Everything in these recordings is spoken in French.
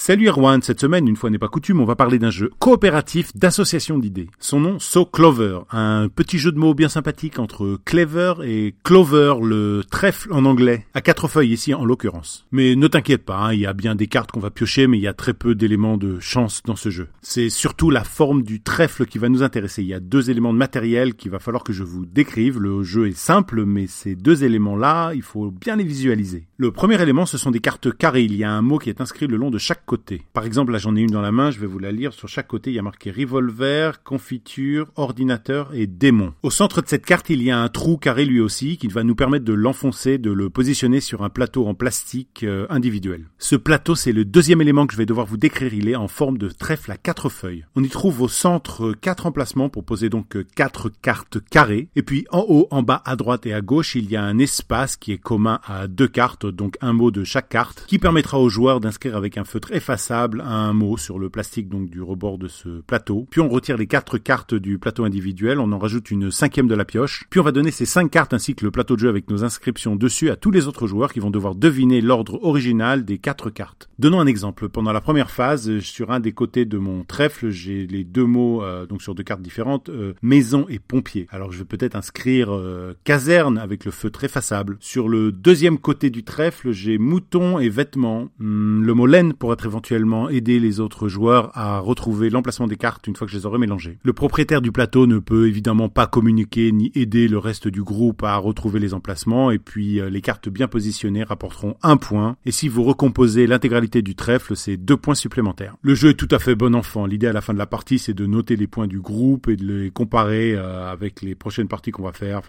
Salut Erwan, cette semaine, une fois n'est pas coutume, on va parler d'un jeu coopératif d'association d'idées. Son nom, So Clover, un petit jeu de mots bien sympathique entre clever et clover, le trèfle en anglais, à quatre feuilles ici en l'occurrence. Mais ne t'inquiète pas, hein, il y a bien des cartes qu'on va piocher, mais il y a très peu d'éléments de chance dans ce jeu. C'est surtout la forme du trèfle qui va nous intéresser. Il y a deux éléments de matériel qu'il va falloir que je vous décrive. Le jeu est simple, mais ces deux éléments-là, il faut bien les visualiser. Le premier élément, ce sont des cartes carrées. Il y a un mot qui est inscrit le long de chaque Par exemple, là j'en ai une dans la main, je vais vous la lire. Sur chaque côté, il y a marqué revolver, confiture, ordinateur et démon. Au centre de cette carte, il y a un trou carré lui aussi qui va nous permettre de l'enfoncer, de le positionner sur un plateau en plastique euh, individuel. Ce plateau, c'est le deuxième élément que je vais devoir vous décrire. Il est en forme de trèfle à quatre feuilles. On y trouve au centre quatre emplacements pour poser donc quatre cartes carrées. Et puis en haut, en bas, à droite et à gauche, il y a un espace qui est commun à deux cartes, donc un mot de chaque carte, qui permettra aux joueurs d'inscrire avec un feutre effaçable un mot sur le plastique donc du rebord de ce plateau. Puis on retire les quatre cartes du plateau individuel, on en rajoute une cinquième de la pioche. Puis on va donner ces cinq cartes ainsi que le plateau de jeu avec nos inscriptions dessus à tous les autres joueurs qui vont devoir deviner l'ordre original des quatre cartes. Donnons un exemple. Pendant la première phase, sur un des côtés de mon trèfle, j'ai les deux mots euh, donc sur deux cartes différentes, euh, maison et pompier. Alors je vais peut-être inscrire euh, caserne avec le feu effaçable. Sur le deuxième côté du trèfle, j'ai mouton et vêtements. Hmm, le mot laine pour être éventuellement aider les autres joueurs à retrouver l'emplacement des cartes une fois que je les aurai mélangées. Le propriétaire du plateau ne peut évidemment pas communiquer ni aider le reste du groupe à retrouver les emplacements et puis euh, les cartes bien positionnées rapporteront un point et si vous recomposez l'intégralité du trèfle, c'est deux points supplémentaires. Le jeu est tout à fait bon enfant. L'idée à la fin de la partie, c'est de noter les points du groupe et de les comparer euh, avec les prochaines parties qu'on va faire.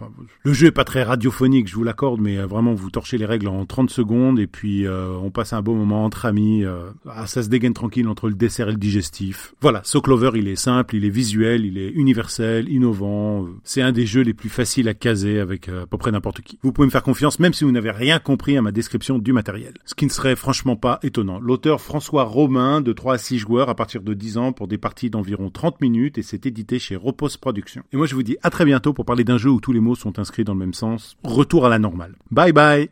Le jeu est pas très radiophonique, je vous l'accorde, mais euh, vraiment vous torchez les règles en 30 secondes et puis on passe un beau moment entre amis. Ah, ça se dégaine tranquille entre le dessert et le digestif. Voilà, So Clover, il est simple, il est visuel, il est universel, innovant. C'est un des jeux les plus faciles à caser avec euh, à peu près n'importe qui. Vous pouvez me faire confiance même si vous n'avez rien compris à ma description du matériel. Ce qui ne serait franchement pas étonnant. L'auteur François Romain, de 3 à 6 joueurs à partir de 10 ans pour des parties d'environ 30 minutes et c'est édité chez Repose Productions. Et moi je vous dis à très bientôt pour parler d'un jeu où tous les mots sont inscrits dans le même sens. Retour à la normale. Bye bye